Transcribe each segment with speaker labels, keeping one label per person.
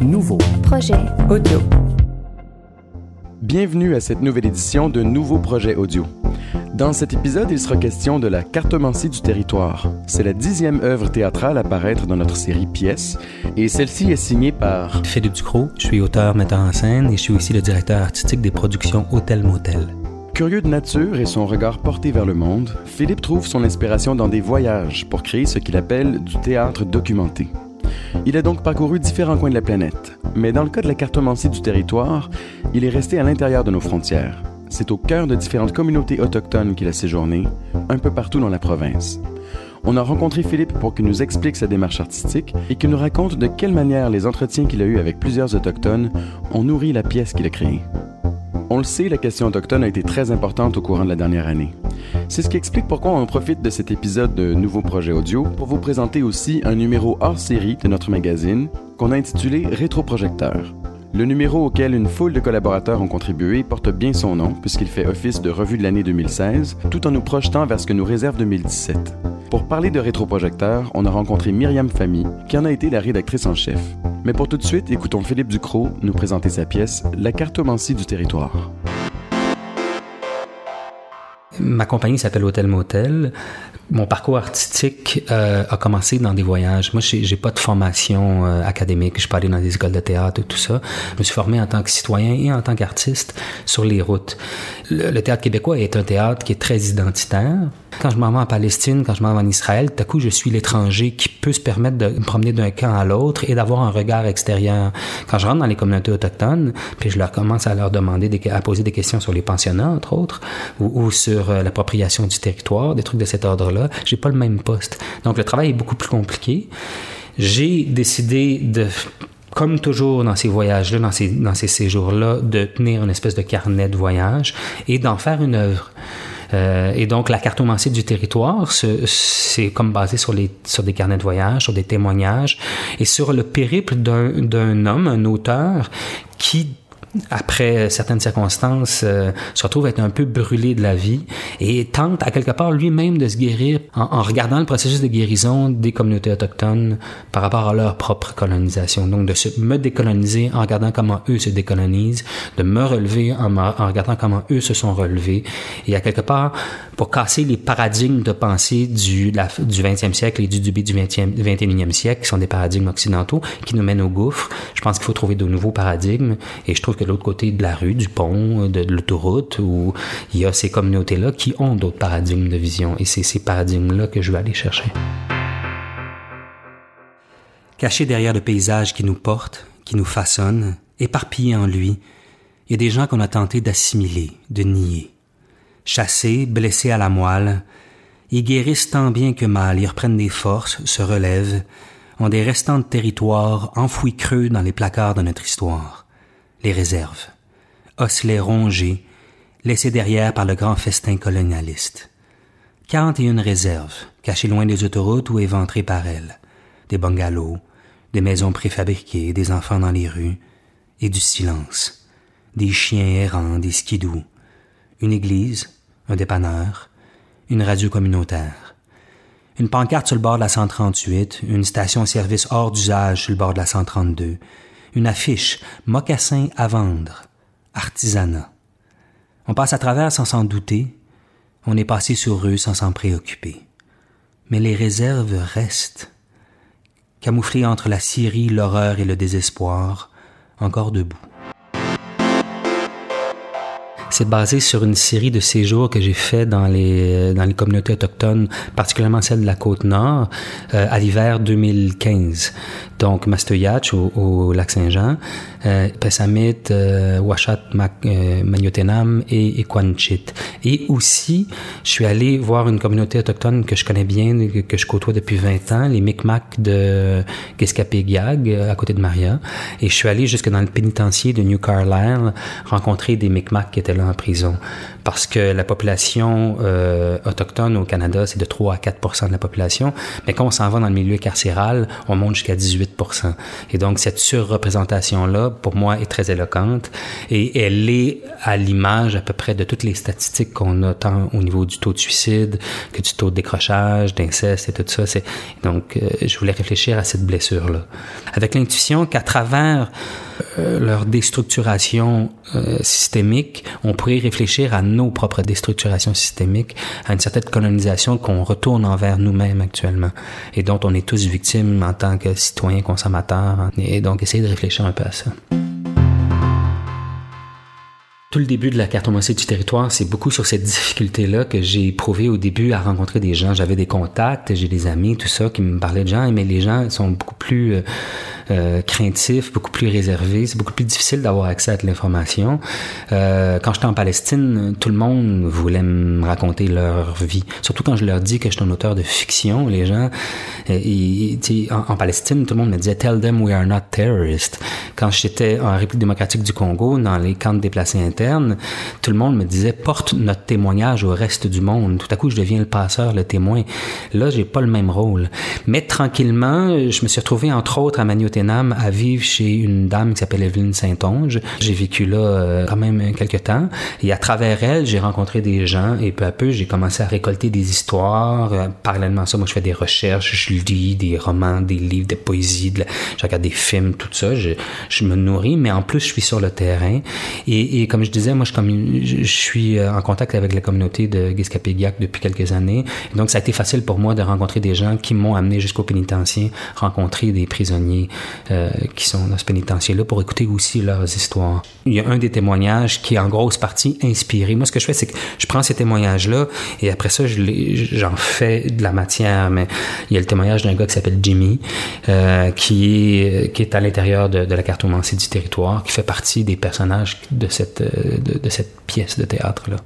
Speaker 1: Nouveau
Speaker 2: Projet
Speaker 1: audio.
Speaker 3: Bienvenue à cette nouvelle édition de Nouveau Projet Audio. Dans cet épisode, il sera question de la cartomancie du territoire. C'est la dixième œuvre théâtrale à paraître dans notre série Pièces, et celle-ci est signée par
Speaker 4: Philippe Ducrot, je suis auteur, metteur en scène et je suis aussi le directeur artistique des productions Hôtel Motel.
Speaker 3: Curieux de nature et son regard porté vers le monde, Philippe trouve son inspiration dans des voyages pour créer ce qu'il appelle du théâtre documenté. Il a donc parcouru différents coins de la planète, mais dans le cas de la cartomancie du territoire, il est resté à l'intérieur de nos frontières. C'est au cœur de différentes communautés autochtones qu'il a séjourné, un peu partout dans la province. On a rencontré Philippe pour qu'il nous explique sa démarche artistique et qu'il nous raconte de quelle manière les entretiens qu'il a eus avec plusieurs autochtones ont nourri la pièce qu'il a créée. On le sait, la question autochtone a été très importante au courant de la dernière année. C'est ce qui explique pourquoi on profite de cet épisode de Nouveau Projet Audio pour vous présenter aussi un numéro hors série de notre magazine qu'on a intitulé Rétroprojecteur. Le numéro auquel une foule de collaborateurs ont contribué porte bien son nom puisqu'il fait office de revue de l'année 2016 tout en nous projetant vers ce que nous réserve 2017. Pour parler de rétroprojecteur, on a rencontré Myriam Famy, qui en a été la rédactrice en chef. Mais pour tout de suite, écoutons Philippe Ducrot nous présenter sa pièce La cartomancie du territoire.
Speaker 4: Ma compagnie s'appelle Hôtel Motel. Mon parcours artistique euh, a commencé dans des voyages. Moi, j'ai, pas de formation euh, académique. Je suis pas allé dans des écoles de théâtre et tout ça. Je me suis formé en tant que citoyen et en tant qu'artiste sur les routes. Le, le théâtre québécois est un théâtre qui est très identitaire. Quand je m'en vais en Palestine, quand je m'en vais en Israël, tout à coup, je suis l'étranger qui peut se permettre de me promener d'un camp à l'autre et d'avoir un regard extérieur. Quand je rentre dans les communautés autochtones, puis je leur commence à leur demander, des, à poser des questions sur les pensionnats, entre autres, ou, ou sur euh, l'appropriation du territoire, des trucs de cet ordre-là, j'ai pas le même poste. Donc, le travail est beaucoup plus compliqué. J'ai décidé de comme toujours dans ces voyages-là, dans ces, dans ces séjours-là, de tenir une espèce de carnet de voyage et d'en faire une œuvre. Euh, et donc, la cartomancie du territoire, ce- c'est comme basé sur, les, sur des carnets de voyage, sur des témoignages et sur le périple d'un homme, un auteur, qui après certaines circonstances, euh, se retrouve être un peu brûlé de la vie et tente à quelque part lui-même de se guérir en, regardant le processus de guérison des communautés autochtones par rapport à leur propre colonisation. Donc de se, me décoloniser en regardant comment eux se décolonisent, de me relever en, regardant comment eux se sont relevés et à quelque part pour casser les paradigmes de pensée du, du 20e siècle et du début du 20e, 21e siècle qui sont des paradigmes occidentaux qui nous mènent au gouffre. Je pense qu'il faut trouver de nouveaux paradigmes et je trouve que de l'autre côté de la rue, du pont, de, de l'autoroute, où il y a ces communautés-là qui ont d'autres paradigmes de vision et c'est ces paradigmes-là que je vais aller chercher. Caché derrière le paysage qui nous porte, qui nous façonne, éparpillé en lui, il y a des gens qu'on a tenté d'assimiler, de nier. Chassés, blessés à la moelle, ils guérissent tant bien que mal, ils reprennent des forces, se relèvent, ont des restants de territoire enfouis creux dans les placards de notre histoire. Les réserves. Osselets rongés, laissés derrière par le grand festin colonialiste. 41 réserves, cachées loin des autoroutes ou éventrées par elles. Des bungalows, des maisons préfabriquées, des enfants dans les rues, et du silence. Des chiens errants, des skidous. Une église, un dépanneur, une radio communautaire. Une pancarte sur le bord de la 138, une station-service hors d'usage sur le bord de la 132, une affiche, mocassin à vendre, artisanat. On passe à travers sans s'en douter, on est passé sur eux sans s'en préoccuper. Mais les réserves restent, camouflées entre la scierie, l'horreur et le désespoir, encore debout. C'est basé sur une série de séjours que j'ai fait dans les communautés autochtones, particulièrement celle de la côte nord, euh, à l'hiver 2015. Donc Mastoyatch au, lac Saint-Jean, euh, Pessamit, euh, Ouachat, euh, Magnotenam et, et. Et aussi, je suis allé voir une communauté autochtone que je connais bien, que, je côtoie depuis 20 ans, les Micmacs de Geskapégiag, à côté de Maria. Et je suis allé jusque dans le pénitencier de New Carlisle rencontrer des Micmacs qui étaient là en prison. Parce que la population euh, autochtone au Canada, c'est de 3 à 4% de la population. Mais quand on s'en va dans le milieu carcéral, on monte jusqu'à 18 Et donc, cette surreprésentation-là, pour moi, est très éloquente et elle est à l'image à peu près de toutes les statistiques qu'on a, tant au niveau du taux de suicide que du taux de décrochage, d'inceste et tout ça. Donc, euh, je voulais réfléchir à cette blessure-là. Avec l'intuition qu'à travers euh, leur déstructuration euh, systémique, on pourrait réfléchir à nos propres déstructurations systémiques, à une certaine colonisation qu'on retourne envers nous-mêmes actuellement et dont on est tous victimes en tant que citoyens consommateurs. Et donc, essayer de réfléchir un peu à ça. Tout le début de la cartomancie du territoire, c'est beaucoup sur cette difficulté-là que j'ai éprouvé au début à rencontrer des gens. J'avais des contacts, j'ai des amis, tout ça, qui me parlaient de gens, mais les gens sont beaucoup plus euh, euh, craintif, beaucoup plus réservé. C'est beaucoup plus difficile d'avoir accès à l'information. Euh, quand j'étais en Palestine, tout le monde voulait me raconter leur vie. Surtout quand je leur dis que je suis un auteur de fiction, les gens, euh, en, en, Palestine, tout le monde me disait Tell them we are not terrorists. Quand j'étais en République démocratique du Congo, dans les camps de déplacés internes, tout le monde me disait porte notre témoignage au reste du monde. Tout à coup, je deviens le passeur, le témoin. Là, j'ai pas le même rôle. Mais tranquillement, je me suis retrouvé entre autres à Manioté à vivre chez une dame qui s'appelle Evelyne Saint-Onge. J'ai vécu là euh, quand même quelques temps. Et à travers elle, j'ai rencontré des gens et peu à peu, j'ai commencé à récolter des histoires. Euh, parallèlement à ça, moi, je fais des recherches, je lis des romans, des livres, des poésies, de je regarde des films, tout ça. Je, me nourris, mais en plus, je suis sur le terrain. Et, et comme je disais, moi, je, je, suis euh, en contact avec la communauté de Guiscapéguiac depuis quelques années. Donc, ça a été facile pour moi de rencontrer des gens qui m'ont amené jusqu'au pénitencier, rencontrer des prisonniers, euh, qui sont dans ce pénitencier-là pour écouter aussi leurs histoires. Il y a un des témoignages qui est en grosse partie inspiré. Moi, ce que je fais, c'est que je prends ces témoignages-là et après ça, j'en fais de la matière. Mais il y a le témoignage d'un gars qui s'appelle Jimmy, euh, qui, est, qui est à l'intérieur de, de la cartomancie du territoire, qui fait partie des personnages de cette, de, cette pièce de théâtre-là.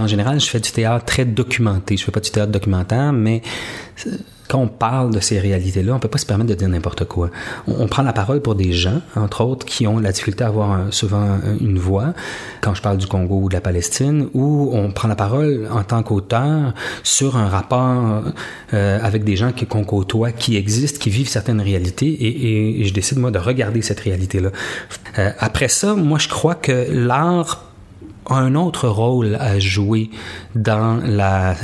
Speaker 4: En général, je fais du théâtre très documenté. Je fais pas du théâtre documentaire, mais quand on parle de ces réalités-là, on peut pas se permettre de dire n'importe quoi. On, prend la parole pour des gens, entre autres, qui ont la difficulté à avoir souvent une voix. Quand je parle du Congo ou de la Palestine, ou on prend la parole en tant qu'auteur sur un rapport euh, avec des gens qu'on côtoie, qui existent, qui vivent certaines réalités, et, et, je décide moi de regarder cette réalité-là. Euh, après ça, moi je crois que l'art un autre rôle à jouer dans la,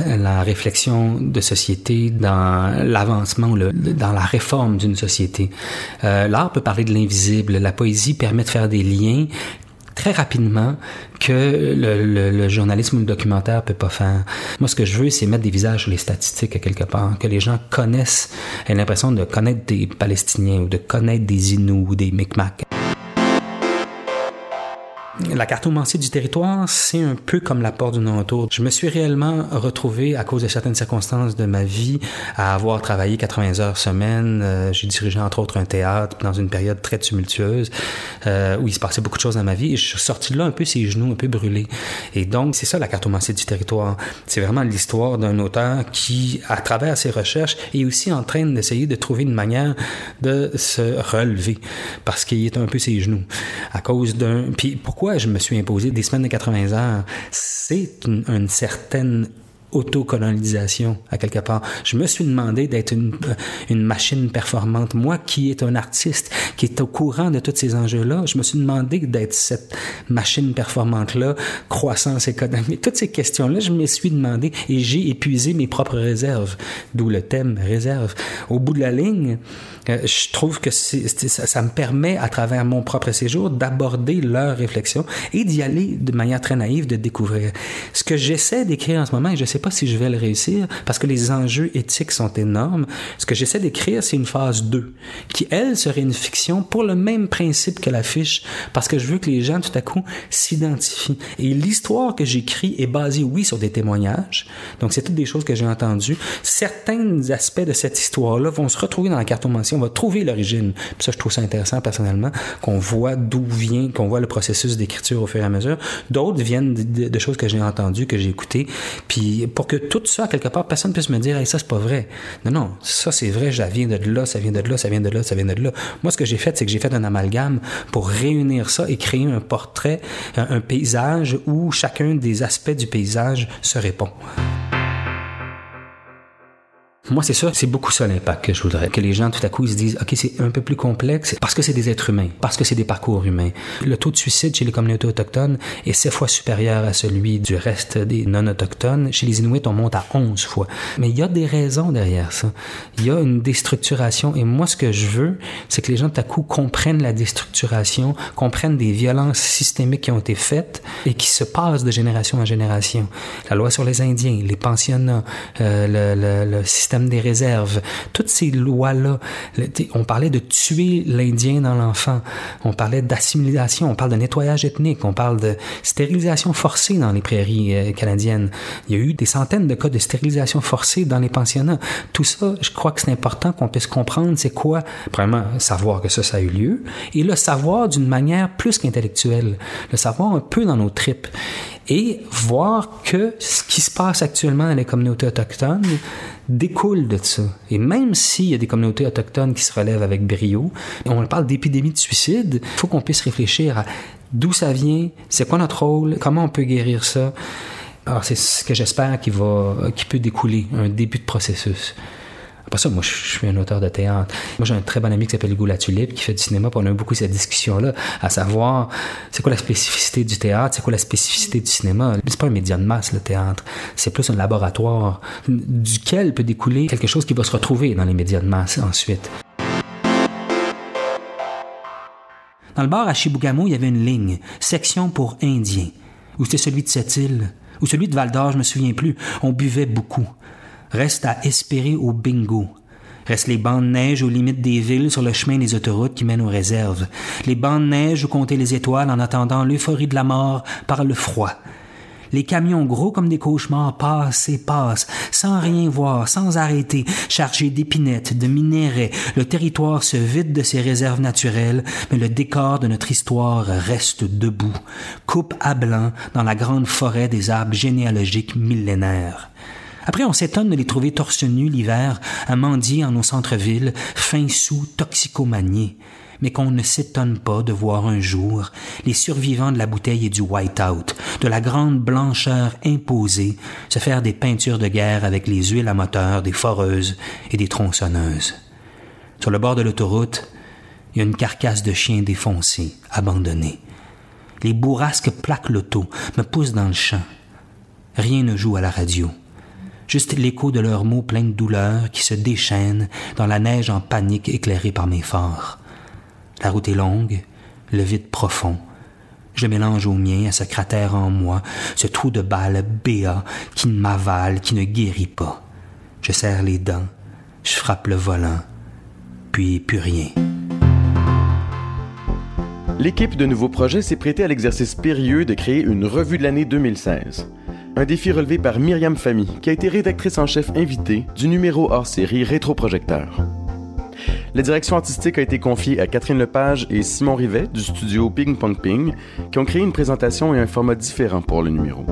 Speaker 4: réflexion de société, dans l'avancement, dans la réforme d'une société. Euh, L'art peut parler de l'invisible, la poésie permet de faire des liens très rapidement que le, journalisme ou le documentaire peut pas faire. Moi, ce que je veux, c'est mettre des visages sur les statistiques à quelque part, que les gens connaissent, aient l'impression de connaître des Palestiniens ou de connaître des Inuits ou des Micmacs. La cartomancie du territoire, c'est un peu comme la porte du non-retour. Je me suis réellement retrouvé, à cause de certaines circonstances de ma vie, à avoir travaillé 80 heures semaine. Euh, j'ai dirigé entre autres un théâtre dans une période très tumultueuse euh, où il se passait beaucoup de choses dans ma vie et je suis sorti de là un peu ses genoux un peu brûlés. Et donc, c'est ça la cartomancie du territoire. C'est vraiment l'histoire d'un auteur qui, à travers ses recherches, est aussi en train d'essayer de trouver une manière de se relever parce qu'il est un peu ses genoux. À cause d'un... Puis pourquoi je me suis imposé des semaines de 80 heures, c'est une, certaine autocolonisation à quelque part. Je me suis demandé d'être une, euh, une, machine performante. Moi qui est un artiste, qui est au courant de tous ces enjeux-là, je me suis demandé d'être cette machine performante-là, croissance économique, toutes ces questions-là, je me suis demandé et j'ai épuisé mes propres réserves, d'où le thème réserve. Au bout de la ligne, euh, je trouve que ça, me permet, à travers mon propre séjour, d'aborder leur réflexion et d'y aller de manière très naïve, de découvrir. Ce que j'essaie d'écrire en ce moment, et je sais pas si je vais le réussir, parce que les enjeux éthiques sont énormes, ce que j'essaie d'écrire, c'est une phase 2, qui, elle, serait une fiction pour le même principe que l'affiche, parce que je veux que les gens, tout à coup, s'identifient. Et l'histoire que j'écris est basée, oui, sur des témoignages, donc c'est toutes des choses que j'ai entendues. Certains aspects de cette histoire-là vont se retrouver dans la cartomancie on va trouver l'origine. ça, je trouve ça intéressant personnellement, qu'on voit d'où vient, qu'on voit le processus d'écriture au fur et à mesure. D'autres viennent de, choses que j'ai entendues, que j'ai écoutées. Puis pour que tout ça, quelque part, personne puisse me dire, hey, ça, c'est pas vrai. Non, non, ça, c'est vrai, ça vient de là, ça vient de là, ça vient de là, ça vient de là. Moi, ce que j'ai fait, c'est que j'ai fait un amalgame pour réunir ça et créer un portrait, un paysage où chacun des aspects du paysage se répond. Moi, c'est sûr, c'est beaucoup ça l'impact que je voudrais. Que les gens, tout à coup, ils se disent, OK, c'est un peu plus complexe parce que c'est des êtres humains, parce que c'est des parcours humains. Le taux de suicide chez les communautés autochtones est sept fois supérieur à celui du reste des non-autochtones. Chez les Inuits, on monte à 11 fois. Mais il y a des raisons derrière ça. Il y a une déstructuration. Et moi, ce que je veux, c'est que les gens, tout à coup, comprennent la déstructuration, comprennent des violences systémiques qui ont été faites et qui se passent de génération en génération. La loi sur les Indiens, les pensionnats, euh, le, le système des réserves, toutes ces lois-là. On parlait de tuer l'Indien dans l'enfant, on parlait d'assimilation, on parle de nettoyage ethnique, on parle de stérilisation forcée dans les prairies euh, canadiennes. Il y a eu des centaines de cas de stérilisation forcée dans les pensionnats. Tout ça, je crois que c'est important qu'on puisse comprendre c'est quoi, premièrement, savoir que ça, ça a eu lieu, et le savoir d'une manière plus qu'intellectuelle, le savoir un peu dans nos tripes et voir que ce qui se passe actuellement dans les communautés autochtones découle de ça. Et même s'il y a des communautés autochtones qui se relèvent avec brio, on parle d'épidémie de suicide, il faut qu'on puisse réfléchir à d'où ça vient, c'est quoi notre rôle, comment on peut guérir ça. Alors c'est ce que j'espère qui va, qui peut découler, un début de processus. Après ça, moi, je suis un auteur de théâtre. Moi, j'ai un très bon ami qui s'appelle Hugo Latulippe, qui fait du cinéma, on a eu beaucoup cette discussion-là, à savoir, c'est quoi la spécificité du théâtre, c'est quoi la spécificité du cinéma? C'est pas un média de masse, le théâtre. C'est plus un laboratoire duquel peut découler quelque chose qui va se retrouver dans les médias de masse ensuite. Dans le bar à Chibougamau, il y avait une ligne, section pour Indiens. Ou c'était celui de cette île, ou celui de Val d'Or, je me souviens plus. On buvait beaucoup. Reste à espérer au bingo. Reste les bancs de neige aux limites des villes sur le chemin des autoroutes qui mènent aux réserves. Les bancs de neige où compter les étoiles en attendant l'euphorie de la mort par le froid. Les camions gros comme des cauchemars passent et passent, sans rien voir, sans arrêter, chargés d'épinettes, de minéraux. Le territoire se vide de ses réserves naturelles, mais le décor de notre histoire reste debout, coupe à blanc dans la grande forêt des arbres généalogiques millénaires. Après, on s'étonne de les trouver torse nus l'hiver, à mendier en nos centres-villes, fins sous toxicomanie mais qu'on ne s'étonne pas de voir un jour les survivants de la bouteille et du white-out, de la grande blancheur imposée, se faire des peintures de guerre avec les huiles à moteur des foreuses et des tronçonneuses. Sur le bord de l'autoroute, il y a une carcasse de chien défoncé, abandonnée. Les bourrasques plaquent l'auto, me poussent dans le champ. Rien ne joue à la radio juste l'écho de leurs mots pleins de douleur qui se déchaînent dans la neige en panique éclairée par mes phares. La route est longue, le vide profond. Je mélange au mien, à ce cratère en moi, ce trou de balle béat qui ne m'avale, qui ne guérit pas. Je serre les dents, je frappe le volant, puis plus rien.
Speaker 3: L'équipe de Nouveaux Projets s'est prêtée à l'exercice périlleux de créer une revue de l'année 2016. Un défi relevé par Myriam Famy, qui a été rédactrice en chef invitée du numéro hors série Rétroprojecteur. La direction artistique a été confiée à Catherine Lepage et Simon Rivet du studio Ping Pong Ping, qui ont créé une présentation et un format différent pour le numéro.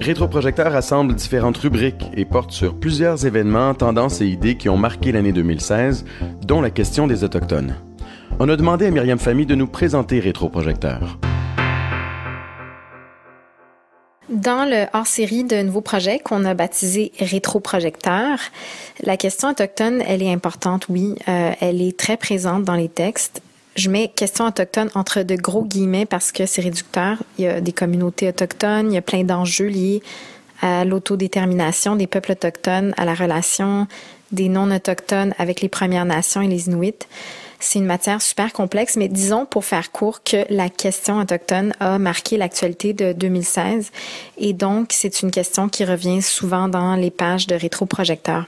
Speaker 3: Rétroprojecteur rassemble différentes rubriques et porte sur plusieurs événements, tendances et idées qui ont marqué l'année 2016, dont la question des Autochtones. On a demandé à Myriam Famy de nous présenter Rétroprojecteur.
Speaker 2: Dans le hors-série de nouveaux projets qu'on a baptisé Rétroprojecteur, la question autochtone, elle est importante, oui. Euh, elle est très présente dans les textes. Je mets question autochtone entre de gros guillemets parce que c'est réducteur. Il y a des communautés autochtones, il y a plein d'enjeux liés à l'autodétermination des peuples autochtones, à la relation des non-autochtones avec les Premières Nations et les Inuits. C'est une matière super complexe, mais disons pour faire court que la question autochtone a marqué l'actualité de 2016 et donc c'est une question qui revient souvent dans les pages de rétroprojecteurs.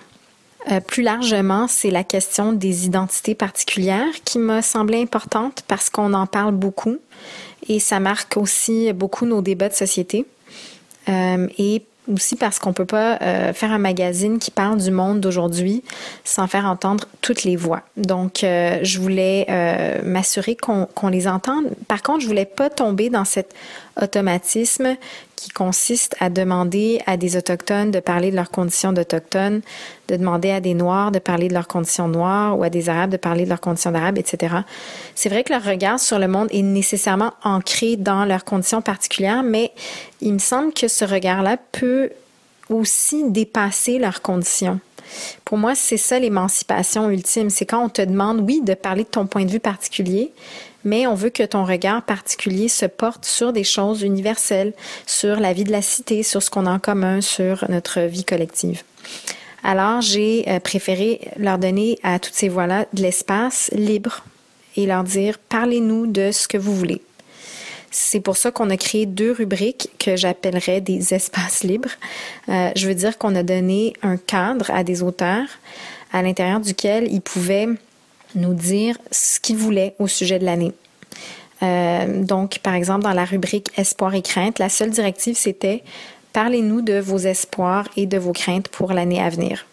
Speaker 2: Euh, plus largement, c'est la question des identités particulières qui m'a semblé importante parce qu'on en parle beaucoup et ça marque aussi beaucoup nos débats de société. Euh, aussi parce qu'on peut pas euh, faire un magazine qui parle du monde d'aujourd'hui sans faire entendre toutes les voix. Donc, euh, je voulais euh, m'assurer qu'on les entende. Par contre, je voulais pas tomber dans cet automatisme qui consiste à demander à des autochtones de parler de leurs conditions d'autochtones, de demander à des noirs de parler de leurs conditions noires ou à des arabes de parler de leurs conditions d'arabes, etc. C'est vrai que leur regard sur le monde est nécessairement ancré dans leurs conditions particulières, mais il me semble que ce regard-là peut aussi dépasser leurs conditions. Pour moi, c'est ça l'émancipation ultime. C'est quand on te demande, oui, de parler de ton point de vue particulier, mais on veut que ton regard particulier se porte sur des choses universelles, sur la vie de la cité, sur ce qu'on a en commun, sur notre vie collective. Alors, j'ai euh, préféré leur donner à toutes ces voix-là de l'espace libre et leur dire, parlez-nous de ce que vous voulez. C'est pour ça qu'on a créé deux rubriques que j'appellerais des espaces libres. Euh, je veux dire qu'on a donné un cadre à des auteurs à l'intérieur duquel ils pouvaient nous dire ce qu'ils voulaient au sujet de l'année. Euh, donc, par exemple, dans la rubrique Espoir et crainte, la seule directive, c'était Parlez-nous de vos espoirs et de vos craintes pour l'année à venir.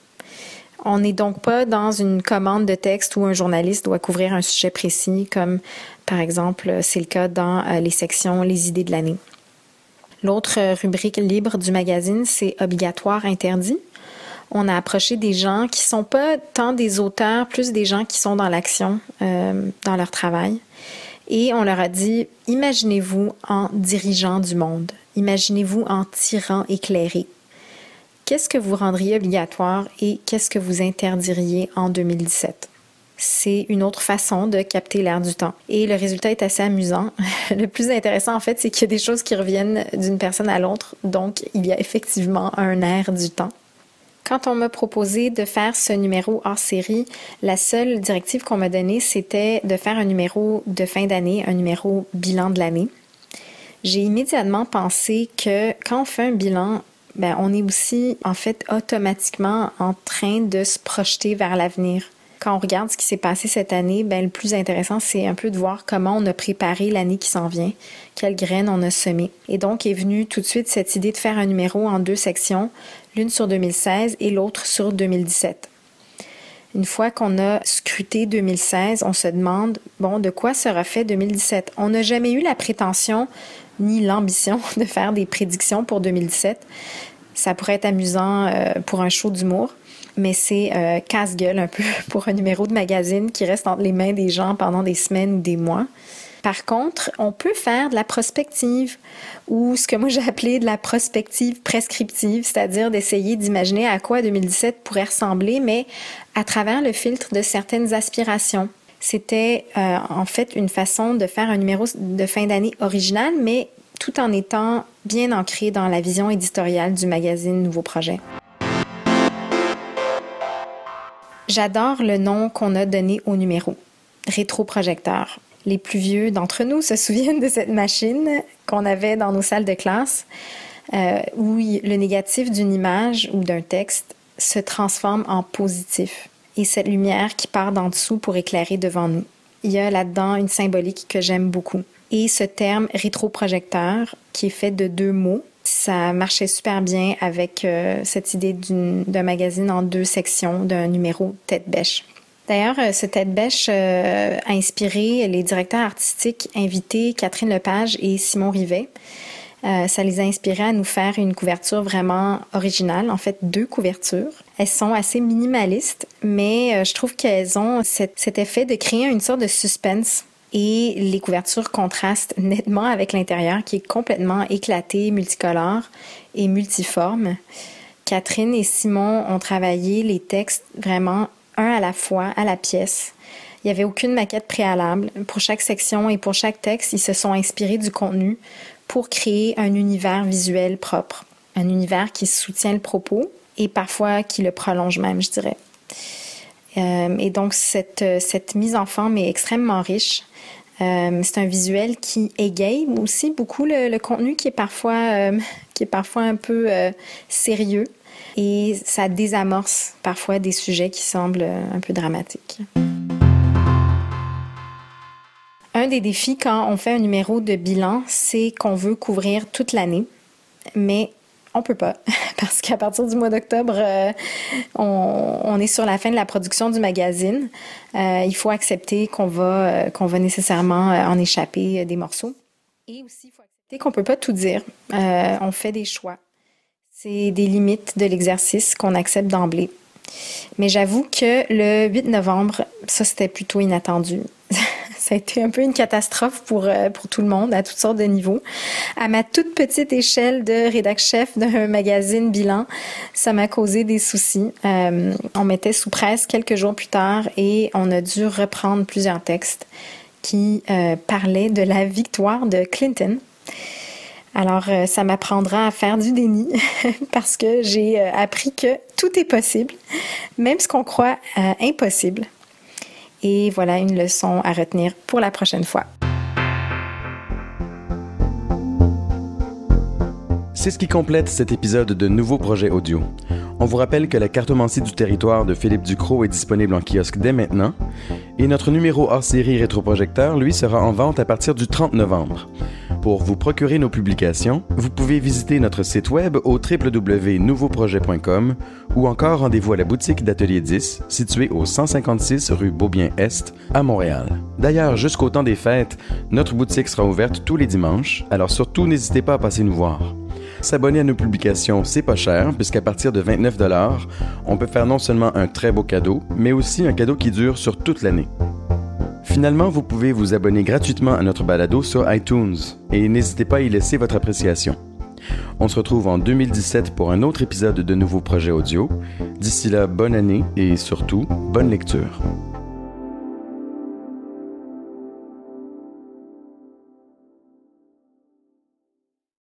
Speaker 2: On n'est donc pas dans une commande de texte où un journaliste doit couvrir un sujet précis, comme par exemple c'est le cas dans euh, les sections Les idées de l'année. L'autre rubrique libre du magazine, c'est obligatoire interdit. On a approché des gens qui sont pas tant des auteurs, plus des gens qui sont dans l'action, euh, dans leur travail. Et on leur a dit, imaginez-vous en dirigeant du monde, imaginez-vous en tyran éclairé. Qu'est-ce que vous rendriez obligatoire et qu'est-ce que vous interdiriez en 2017? c'est une autre façon de capter l'air du temps. Et le résultat est assez amusant. Le plus intéressant, en fait, c'est qu'il y a des choses qui reviennent d'une personne à l'autre. Donc, il y a effectivement un air du temps. Quand on m'a proposé de faire ce numéro hors série, la seule directive qu'on m'a donnée, c'était de faire un numéro de fin d'année, un numéro bilan de l'année. J'ai immédiatement pensé que quand on fait un bilan, ben, on est aussi en fait automatiquement en train de se projeter vers l'avenir. Quand on regarde ce qui s'est passé cette année, ben, le plus intéressant, c'est un peu de voir comment on a préparé l'année qui s'en vient, quelles graines on a semées. Et donc est venue tout de suite cette idée de faire un numéro en deux sections, l'une sur 2016 et l'autre sur 2017. Une fois qu'on a scruté 2016, on se demande, bon, de quoi sera fait 2017? On n'a jamais eu la prétention ni l'ambition de faire des prédictions pour 2017. Ça pourrait être amusant euh, pour un show d'humour, mais c'est euh, casse-gueule un peu pour un numéro de magazine qui reste entre les mains des gens pendant des semaines ou des mois. Par contre, on peut faire de la prospective ou ce que moi j'ai appelé de la prospective prescriptive, c'est-à-dire d'essayer d'imaginer à quoi 2017 pourrait ressembler, mais à travers le filtre de certaines aspirations. C'était euh, en fait une façon de faire un numéro de fin d'année original, mais tout en étant bien ancré dans la vision éditoriale du magazine Nouveau Projet. J'adore le nom qu'on a donné au numéro, rétroprojecteur. Les plus vieux d'entre nous se souviennent de cette machine qu'on avait dans nos salles de classe euh, où le négatif d'une image ou d'un texte se transforme en positif et cette lumière qui part d'en dessous pour éclairer devant nous. Il y a là-dedans une symbolique que j'aime beaucoup. Et ce terme rétroprojecteur, qui est fait de deux mots, ça marchait super bien avec euh, cette idée d'un magazine en deux sections, d'un numéro tête bêche. D'ailleurs, euh, ce tête bêche euh, a inspiré les directeurs artistiques invités Catherine Lepage et Simon Rivet. ça les a inspirés à nous faire une couverture vraiment originale, en fait deux couvertures. Elles sont assez minimalistes, mais je trouve qu'elles ont cet effet de créer une sorte de suspense et les couvertures contrastent nettement avec l'intérieur qui est complètement éclaté, multicolore et multiforme. Catherine et Simon ont travaillé les textes vraiment un à la fois, à la pièce. Il n'y avait aucune maquette préalable. Pour chaque section et pour chaque texte, ils se sont inspirés du contenu pour créer un univers visuel propre. Un univers qui soutient le propos et parfois qui le prolonge même, je dirais. Euh, et donc, cette, cette mise en forme est extrêmement riche. Euh, c'est un visuel qui égaye aussi beaucoup le, contenu qui est parfois, euh, qui est parfois un peu euh, sérieux et ça désamorce parfois des sujets qui semblent un peu dramatiques. Un des défis quand on fait un numéro de bilan, c'est qu'on veut couvrir toute l'année, mais on peut pas parce qu'à partir du mois d'octobre, euh, on, est sur la fin de la production du magazine. Euh, il faut accepter qu'on va euh, qu'on va nécessairement en échapper des morceaux. Et aussi, il faut accepter qu'on peut pas tout dire. on fait des choix. C'est des limites de l'exercice qu'on accepte d'emblée. Mais j'avoue que le 8 novembre, ça c'était plutôt inattendu. Ça a été un peu une catastrophe pour, euh, pour tout le monde, à toutes sortes de niveaux. À ma toute petite échelle de rédac chef d'un magazine bilan, ça m'a causé des soucis. Euh, on mettait sous presse quelques jours plus tard et on a dû reprendre plusieurs textes qui euh, parlaient de la victoire de Clinton. Alors, ça m'apprendra à faire du déni parce que j'ai appris que tout est possible, même ce qu'on croit impossible. Et voilà une leçon à retenir pour la prochaine fois.
Speaker 3: C'est ce qui complète cet épisode de Nouveau Projet Audio. On vous rappelle que la cartomancie du territoire de Philippe Ducrot est disponible en kiosque dès maintenant, et notre numéro hors série rétroprojecteur, lui, sera en vente à partir du 30 novembre. Pour vous procurer nos publications, vous pouvez visiter notre site web au www.nouveauprojet.com ou encore rendez-vous à la boutique d'Atelier 10, située au 156 rue Beaubien-Est, à Montréal. D'ailleurs, jusqu'au temps des fêtes, notre boutique sera ouverte tous les dimanches, alors surtout n'hésitez pas à passer nous voir. S'abonner à nos publications, c'est pas cher, puisqu'à partir de 29 on peut faire non seulement un très beau cadeau, mais aussi un cadeau qui dure sur toute l'année. Finalement, vous pouvez vous abonner gratuitement à notre balado sur iTunes et n'hésitez pas à y laisser votre appréciation. On se retrouve en 2017 pour un autre épisode de Nouveaux Projets Audio. D'ici là, bonne année et surtout, bonne lecture.